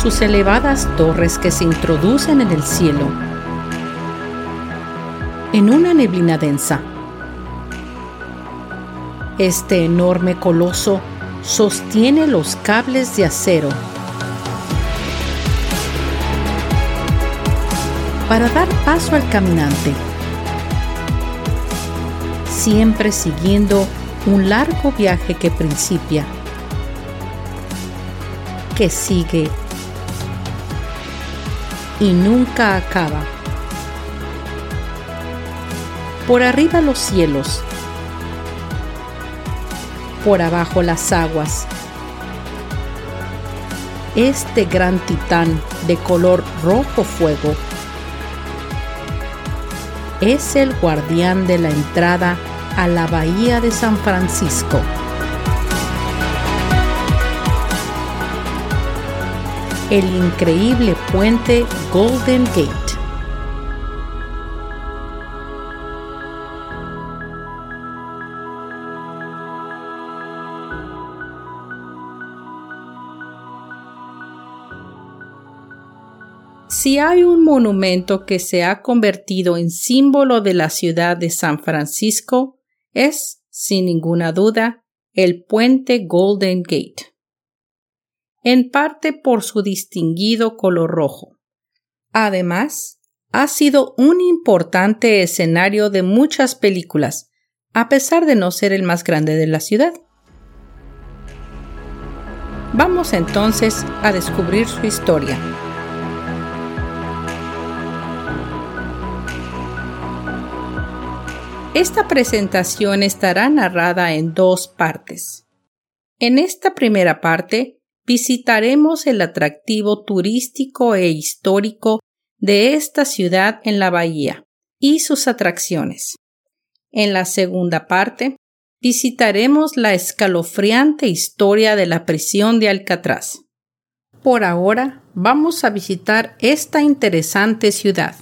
Sus elevadas torres que se introducen en el cielo. En una neblina densa, este enorme coloso sostiene los cables de acero. Para dar paso al caminante, siempre siguiendo un largo viaje que principia, que sigue y nunca acaba. Por arriba los cielos, por abajo las aguas. Este gran titán de color rojo fuego es el guardián de la entrada a la bahía de San Francisco. El increíble puente Golden Gate. Si hay un monumento que se ha convertido en símbolo de la ciudad de San Francisco, es, sin ninguna duda, el puente Golden Gate en parte por su distinguido color rojo. Además, ha sido un importante escenario de muchas películas, a pesar de no ser el más grande de la ciudad. Vamos entonces a descubrir su historia. Esta presentación estará narrada en dos partes. En esta primera parte visitaremos el atractivo turístico e histórico de esta ciudad en la bahía y sus atracciones. En la segunda parte, visitaremos la escalofriante historia de la prisión de Alcatraz. Por ahora, vamos a visitar esta interesante ciudad.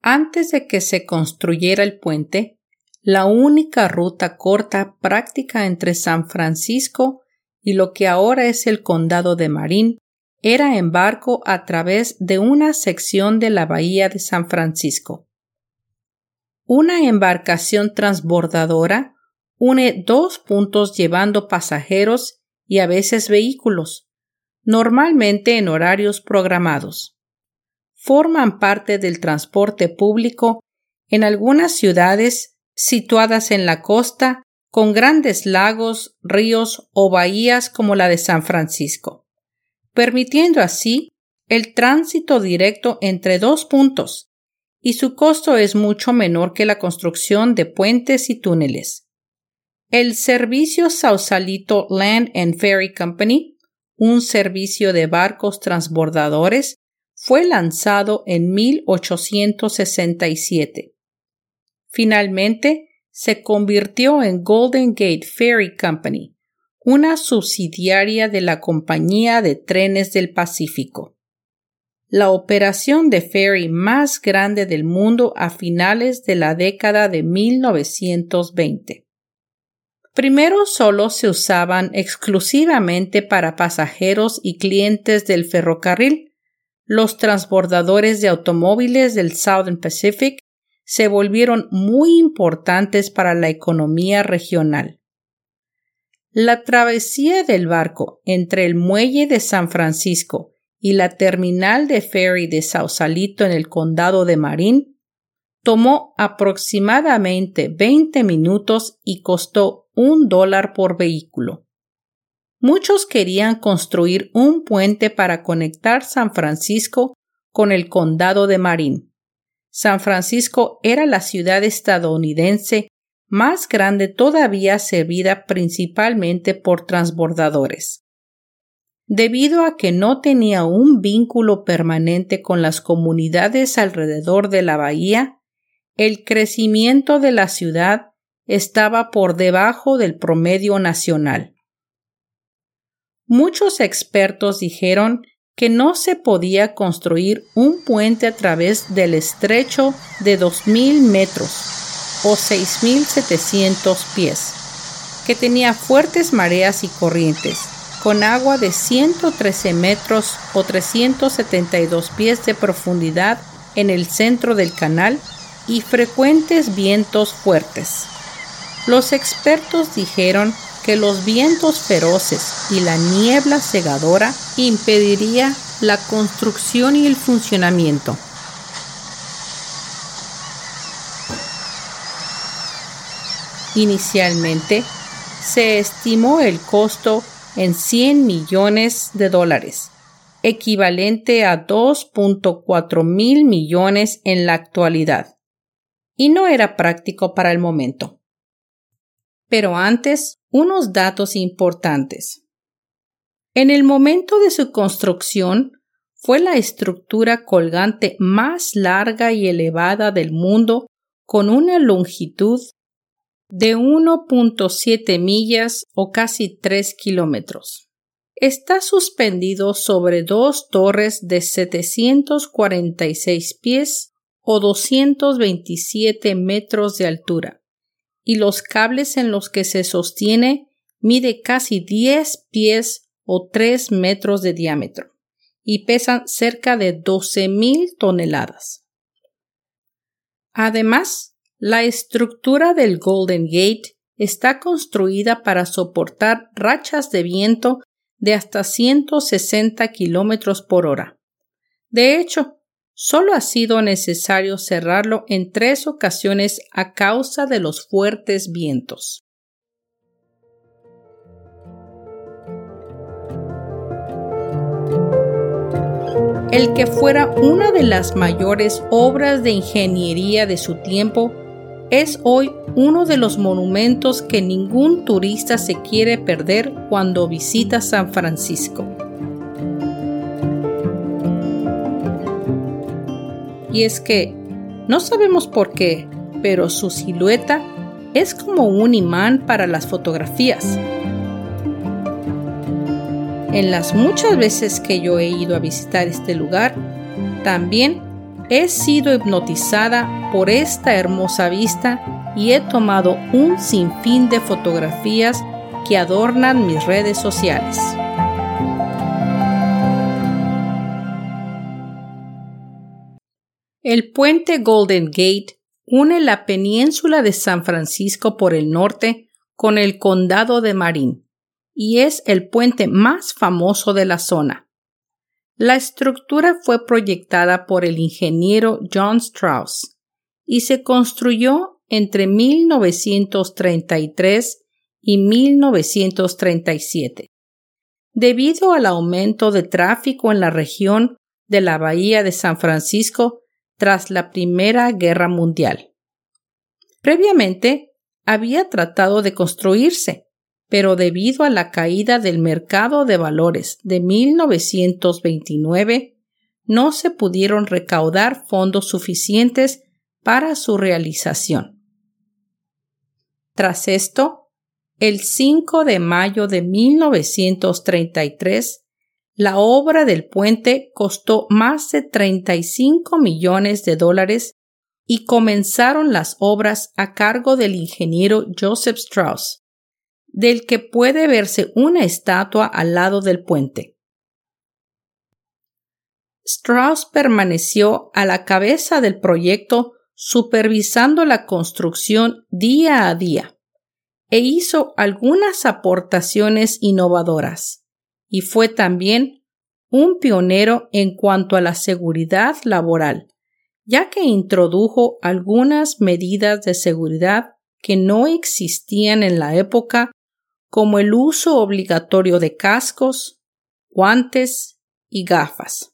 Antes de que se construyera el puente, la única ruta corta práctica entre San Francisco y lo que ahora es el condado de Marín era en barco a través de una sección de la bahía de San Francisco. Una embarcación transbordadora une dos puntos llevando pasajeros y a veces vehículos, normalmente en horarios programados. Forman parte del transporte público en algunas ciudades situadas en la costa con grandes lagos, ríos o bahías como la de San Francisco, permitiendo así el tránsito directo entre dos puntos, y su costo es mucho menor que la construcción de puentes y túneles. El servicio Sausalito Land and Ferry Company, un servicio de barcos transbordadores, fue lanzado en 1867. Finalmente, se convirtió en Golden Gate Ferry Company, una subsidiaria de la Compañía de Trenes del Pacífico. La operación de ferry más grande del mundo a finales de la década de 1920. Primero solo se usaban exclusivamente para pasajeros y clientes del ferrocarril, los transbordadores de automóviles del Southern Pacific se volvieron muy importantes para la economía regional. La travesía del barco entre el muelle de San Francisco y la terminal de ferry de Sausalito en el condado de Marín tomó aproximadamente 20 minutos y costó un dólar por vehículo. Muchos querían construir un puente para conectar San Francisco con el condado de Marín. San Francisco era la ciudad estadounidense más grande todavía servida principalmente por transbordadores. Debido a que no tenía un vínculo permanente con las comunidades alrededor de la bahía, el crecimiento de la ciudad estaba por debajo del promedio nacional. Muchos expertos dijeron que no se podía construir un puente a través del estrecho de 2.000 metros o 6.700 pies, que tenía fuertes mareas y corrientes, con agua de 113 metros o 372 pies de profundidad en el centro del canal y frecuentes vientos fuertes. Los expertos dijeron que los vientos feroces y la niebla cegadora impediría la construcción y el funcionamiento. Inicialmente, se estimó el costo en 100 millones de dólares, equivalente a 2.4 mil millones en la actualidad, y no era práctico para el momento. Pero antes, unos datos importantes. En el momento de su construcción, fue la estructura colgante más larga y elevada del mundo con una longitud de 1.7 millas o casi 3 kilómetros. Está suspendido sobre dos torres de 746 pies o 227 metros de altura y los cables en los que se sostiene mide casi 10 pies o 3 metros de diámetro y pesan cerca de 12.000 toneladas. Además, la estructura del Golden Gate está construida para soportar rachas de viento de hasta 160 kilómetros por hora. De hecho, Solo ha sido necesario cerrarlo en tres ocasiones a causa de los fuertes vientos. El que fuera una de las mayores obras de ingeniería de su tiempo, es hoy uno de los monumentos que ningún turista se quiere perder cuando visita San Francisco. Y es que no sabemos por qué, pero su silueta es como un imán para las fotografías. En las muchas veces que yo he ido a visitar este lugar, también he sido hipnotizada por esta hermosa vista y he tomado un sinfín de fotografías que adornan mis redes sociales. El puente Golden Gate une la península de San Francisco por el norte con el condado de Marin y es el puente más famoso de la zona. La estructura fue proyectada por el ingeniero John Strauss y se construyó entre 1933 y 1937. Debido al aumento de tráfico en la región de la Bahía de San Francisco, tras la Primera Guerra Mundial. Previamente había tratado de construirse, pero debido a la caída del mercado de valores de 1929, no se pudieron recaudar fondos suficientes para su realización. Tras esto, el 5 de mayo de 1933, la obra del puente costó más de 35 millones de dólares y comenzaron las obras a cargo del ingeniero Joseph Strauss, del que puede verse una estatua al lado del puente. Strauss permaneció a la cabeza del proyecto supervisando la construcción día a día e hizo algunas aportaciones innovadoras y fue también un pionero en cuanto a la seguridad laboral, ya que introdujo algunas medidas de seguridad que no existían en la época, como el uso obligatorio de cascos, guantes y gafas.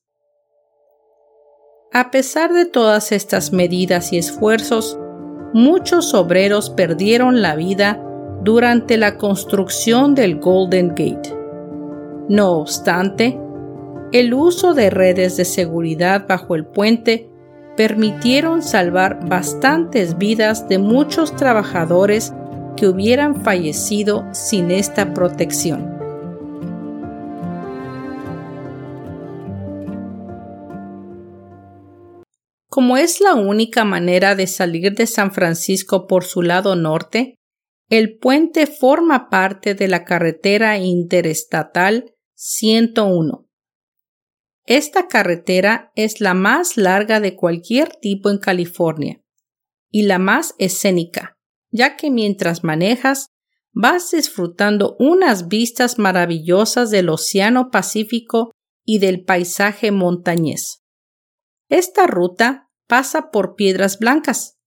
A pesar de todas estas medidas y esfuerzos, muchos obreros perdieron la vida durante la construcción del Golden Gate. No obstante, el uso de redes de seguridad bajo el puente permitieron salvar bastantes vidas de muchos trabajadores que hubieran fallecido sin esta protección. Como es la única manera de salir de San Francisco por su lado norte, el puente forma parte de la carretera interestatal 101. Esta carretera es la más larga de cualquier tipo en California y la más escénica, ya que mientras manejas vas disfrutando unas vistas maravillosas del Océano Pacífico y del paisaje montañés. Esta ruta pasa por Piedras Blancas,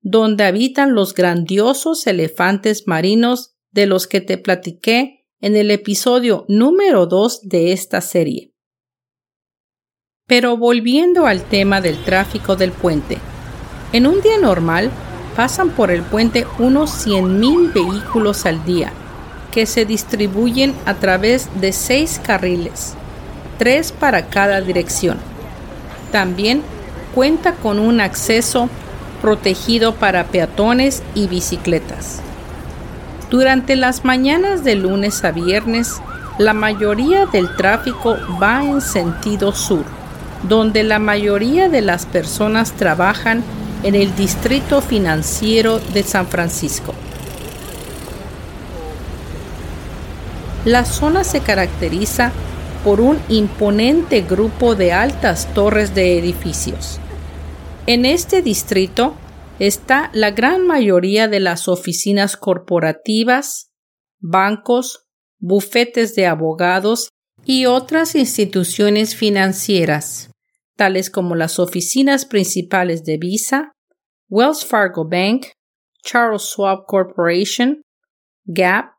donde habitan los grandiosos elefantes marinos de los que te platiqué en el episodio número 2 de esta serie. Pero volviendo al tema del tráfico del puente, en un día normal pasan por el puente unos 100.000 vehículos al día, que se distribuyen a través de seis carriles, tres para cada dirección. También cuenta con un acceso protegido para peatones y bicicletas. Durante las mañanas de lunes a viernes, la mayoría del tráfico va en sentido sur, donde la mayoría de las personas trabajan en el distrito financiero de San Francisco. La zona se caracteriza por un imponente grupo de altas torres de edificios. En este distrito está la gran mayoría de las oficinas corporativas, bancos, bufetes de abogados y otras instituciones financieras, tales como las oficinas principales de Visa, Wells Fargo Bank, Charles Schwab Corporation, Gap,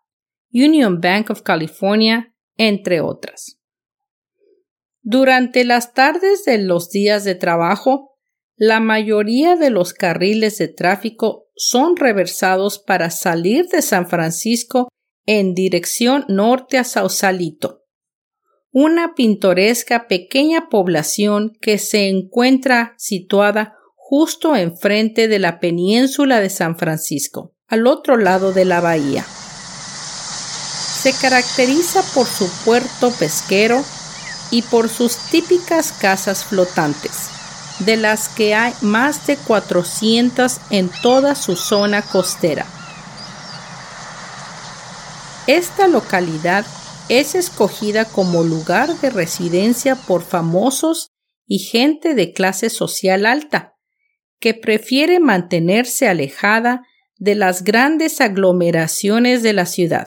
Union Bank of California, entre otras. Durante las tardes de los días de trabajo, la mayoría de los carriles de tráfico son reversados para salir de San Francisco en dirección norte a Sausalito, una pintoresca pequeña población que se encuentra situada justo enfrente de la península de San Francisco, al otro lado de la bahía. Se caracteriza por su puerto pesquero y por sus típicas casas flotantes, de las que hay más de 400 en toda su zona costera. Esta localidad es escogida como lugar de residencia por famosos y gente de clase social alta, que prefiere mantenerse alejada de las grandes aglomeraciones de la ciudad.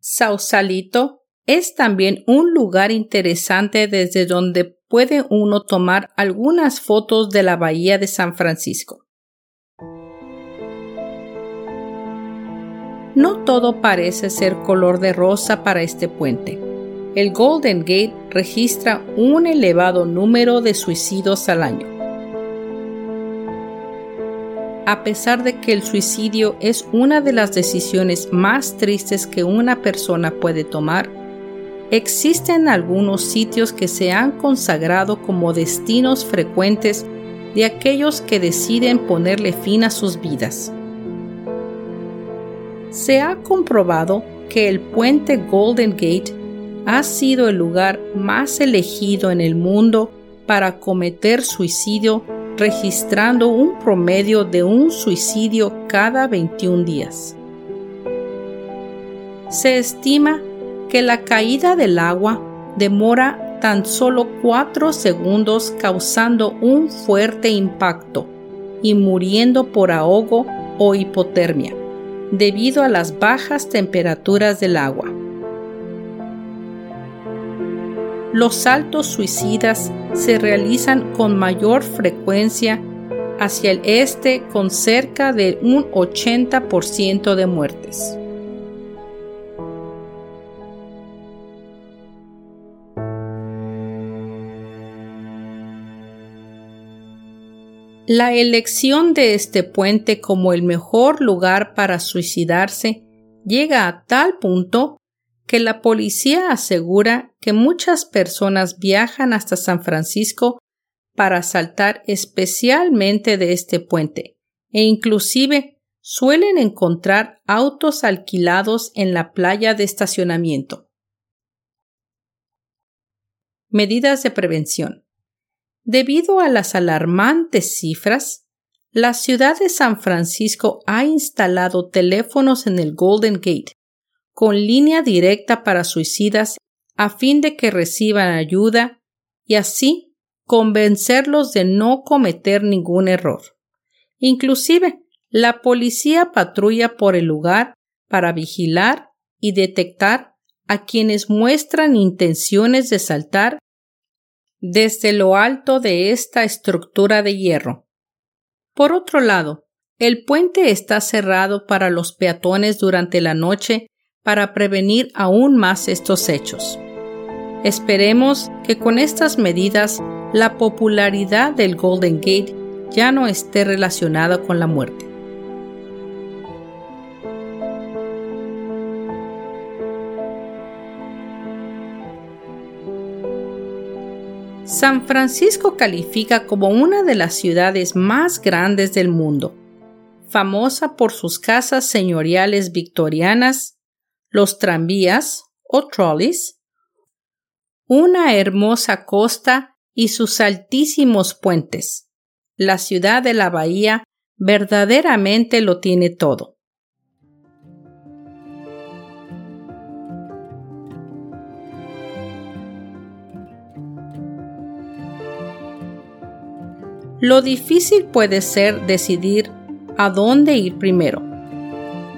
Sausalito es también un lugar interesante desde donde puede uno tomar algunas fotos de la bahía de San Francisco. No todo parece ser color de rosa para este puente. El Golden Gate registra un elevado número de suicidios al año. A pesar de que el suicidio es una de las decisiones más tristes que una persona puede tomar, existen algunos sitios que se han consagrado como destinos frecuentes de aquellos que deciden ponerle fin a sus vidas. Se ha comprobado que el puente Golden Gate ha sido el lugar más elegido en el mundo para cometer suicidio, registrando un promedio de un suicidio cada 21 días. Se estima que la caída del agua demora tan solo cuatro segundos causando un fuerte impacto y muriendo por ahogo o hipotermia debido a las bajas temperaturas del agua. Los saltos suicidas se realizan con mayor frecuencia hacia el este con cerca de un 80% de muertes. La elección de este puente como el mejor lugar para suicidarse llega a tal punto que la policía asegura que muchas personas viajan hasta San Francisco para saltar especialmente de este puente e inclusive suelen encontrar autos alquilados en la playa de estacionamiento. Medidas de prevención. Debido a las alarmantes cifras, la ciudad de San Francisco ha instalado teléfonos en el Golden Gate con línea directa para suicidas a fin de que reciban ayuda y así convencerlos de no cometer ningún error. Inclusive, la policía patrulla por el lugar para vigilar y detectar a quienes muestran intenciones de saltar desde lo alto de esta estructura de hierro. Por otro lado, el puente está cerrado para los peatones durante la noche para prevenir aún más estos hechos. Esperemos que con estas medidas la popularidad del Golden Gate ya no esté relacionada con la muerte. San Francisco califica como una de las ciudades más grandes del mundo, famosa por sus casas señoriales victorianas, los tranvías o trolleys, una hermosa costa y sus altísimos puentes. La ciudad de la bahía verdaderamente lo tiene todo. Lo difícil puede ser decidir a dónde ir primero.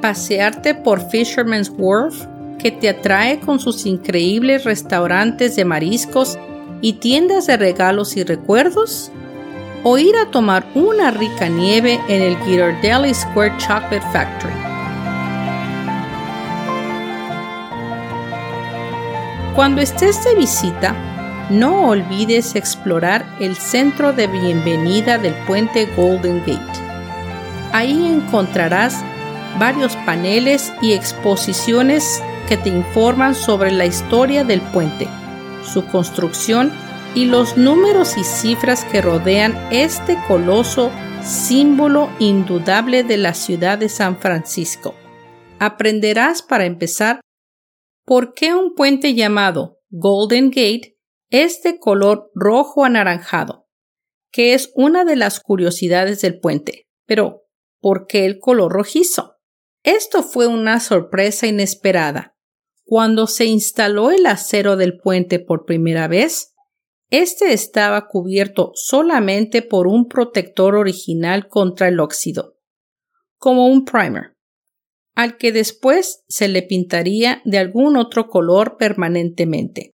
Pasearte por Fisherman's Wharf, que te atrae con sus increíbles restaurantes de mariscos y tiendas de regalos y recuerdos, o ir a tomar una rica nieve en el Ghirardelli Square Chocolate Factory. Cuando estés de visita, no olvides explorar el centro de bienvenida del puente Golden Gate. Ahí encontrarás varios paneles y exposiciones que te informan sobre la historia del puente, su construcción y los números y cifras que rodean este coloso símbolo indudable de la ciudad de San Francisco. Aprenderás para empezar por qué un puente llamado Golden Gate es de color rojo anaranjado, que es una de las curiosidades del puente. Pero, ¿por qué el color rojizo? Esto fue una sorpresa inesperada. Cuando se instaló el acero del puente por primera vez, este estaba cubierto solamente por un protector original contra el óxido, como un primer, al que después se le pintaría de algún otro color permanentemente.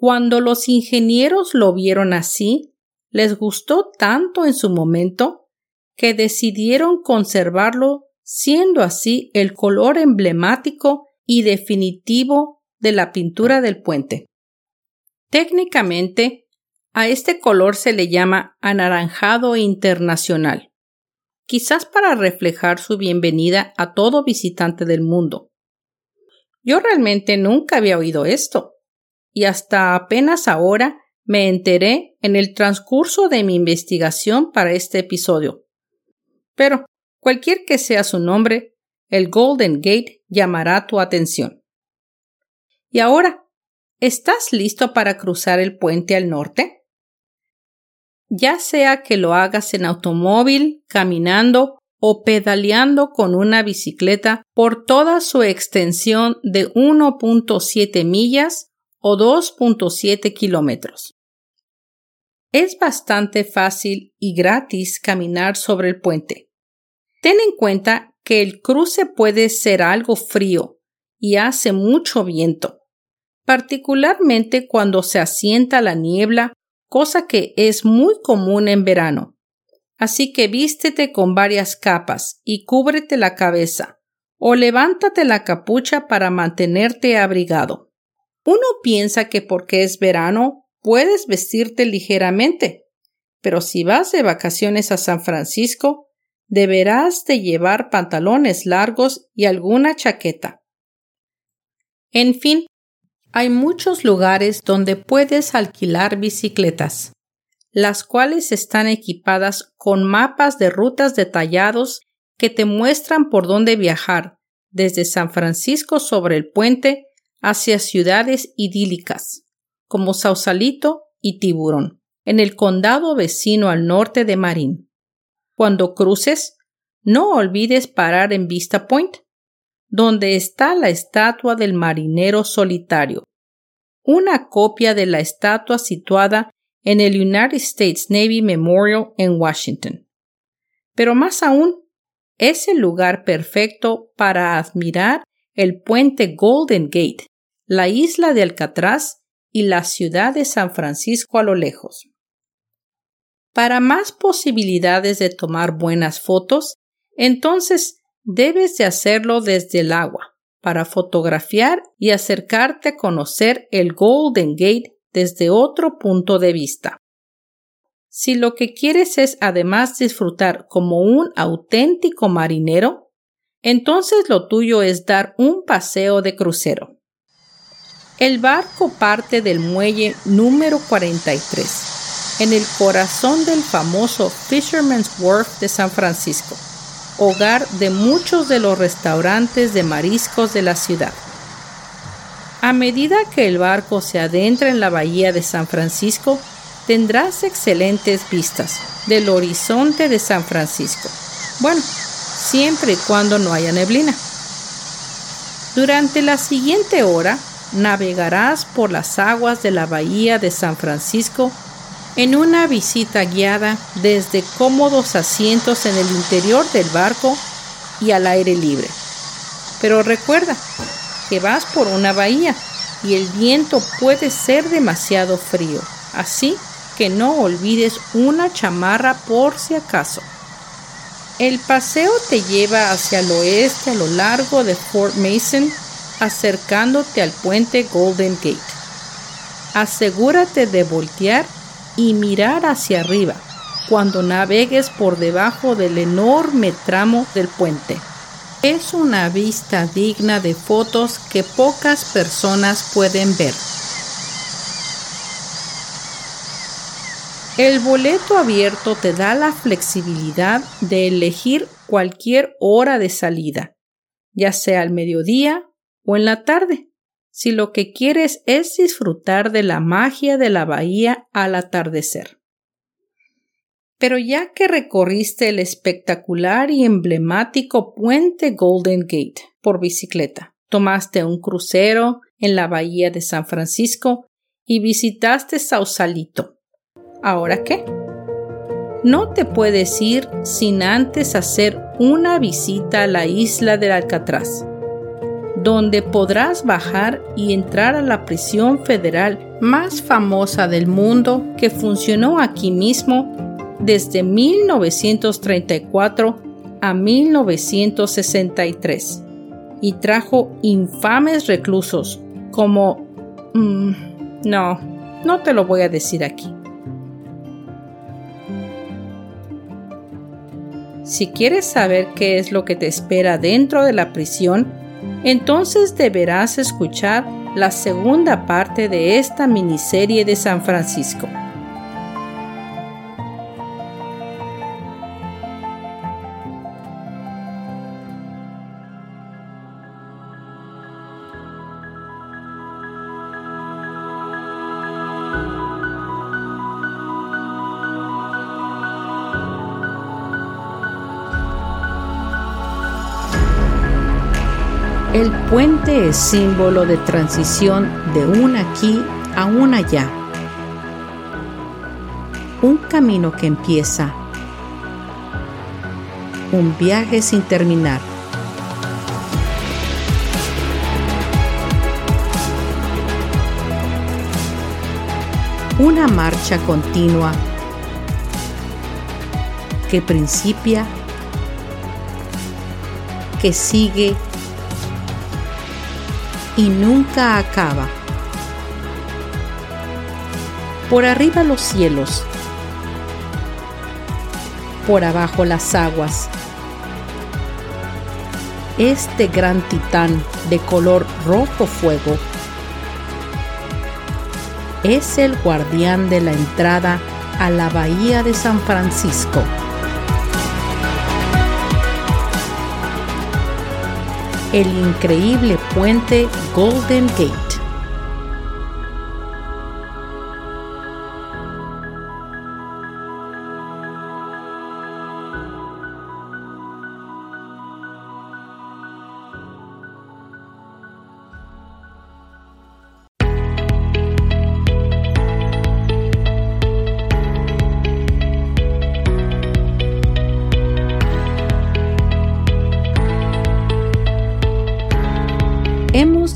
Cuando los ingenieros lo vieron así, les gustó tanto en su momento que decidieron conservarlo siendo así el color emblemático y definitivo de la pintura del puente. Técnicamente, a este color se le llama anaranjado internacional, quizás para reflejar su bienvenida a todo visitante del mundo. Yo realmente nunca había oído esto y hasta apenas ahora me enteré en el transcurso de mi investigación para este episodio. Pero, cualquier que sea su nombre, el Golden Gate llamará tu atención. Y ahora, ¿estás listo para cruzar el puente al norte? Ya sea que lo hagas en automóvil, caminando o pedaleando con una bicicleta por toda su extensión de 1.7 millas o 2.7 kilómetros. Es bastante fácil y gratis caminar sobre el puente. Ten en cuenta que el cruce puede ser algo frío y hace mucho viento, particularmente cuando se asienta la niebla, cosa que es muy común en verano. Así que vístete con varias capas y cúbrete la cabeza, o levántate la capucha para mantenerte abrigado. Uno piensa que porque es verano puedes vestirte ligeramente, pero si vas de vacaciones a San Francisco, deberás de llevar pantalones largos y alguna chaqueta. En fin, hay muchos lugares donde puedes alquilar bicicletas, las cuales están equipadas con mapas de rutas detallados que te muestran por dónde viajar desde San Francisco sobre el puente hacia ciudades idílicas como Sausalito y Tiburón, en el condado vecino al norte de Marín. Cuando cruces, no olvides parar en Vista Point, donde está la estatua del marinero solitario, una copia de la estatua situada en el United States Navy Memorial en Washington. Pero más aún, es el lugar perfecto para admirar el puente Golden Gate, la isla de Alcatraz y la ciudad de San Francisco a lo lejos. Para más posibilidades de tomar buenas fotos, entonces debes de hacerlo desde el agua, para fotografiar y acercarte a conocer el Golden Gate desde otro punto de vista. Si lo que quieres es además disfrutar como un auténtico marinero, entonces lo tuyo es dar un paseo de crucero. El barco parte del muelle número 43, en el corazón del famoso Fisherman's Wharf de San Francisco, hogar de muchos de los restaurantes de mariscos de la ciudad. A medida que el barco se adentra en la bahía de San Francisco, tendrás excelentes vistas del horizonte de San Francisco. Bueno, siempre y cuando no haya neblina. Durante la siguiente hora navegarás por las aguas de la bahía de San Francisco en una visita guiada desde cómodos asientos en el interior del barco y al aire libre. Pero recuerda que vas por una bahía y el viento puede ser demasiado frío, así que no olvides una chamarra por si acaso. El paseo te lleva hacia el oeste a lo largo de Fort Mason acercándote al puente Golden Gate. Asegúrate de voltear y mirar hacia arriba cuando navegues por debajo del enorme tramo del puente. Es una vista digna de fotos que pocas personas pueden ver. El boleto abierto te da la flexibilidad de elegir cualquier hora de salida, ya sea al mediodía o en la tarde, si lo que quieres es disfrutar de la magia de la bahía al atardecer. Pero ya que recorriste el espectacular y emblemático puente Golden Gate por bicicleta, tomaste un crucero en la bahía de San Francisco y visitaste Sausalito. ¿Ahora qué? No te puedes ir sin antes hacer una visita a la isla del Alcatraz donde podrás bajar y entrar a la prisión federal más famosa del mundo que funcionó aquí mismo desde 1934 a 1963 y trajo infames reclusos como... Mm, no, no te lo voy a decir aquí. Si quieres saber qué es lo que te espera dentro de la prisión, entonces deberás escuchar la segunda parte de esta miniserie de San Francisco. Puente es símbolo de transición de un aquí a un allá. Un camino que empieza. Un viaje sin terminar. Una marcha continua que principia, que sigue y nunca acaba. Por arriba los cielos, por abajo las aguas. Este gran titán de color rojo fuego es el guardián de la entrada a la bahía de San Francisco. el increíble puente Golden Gate.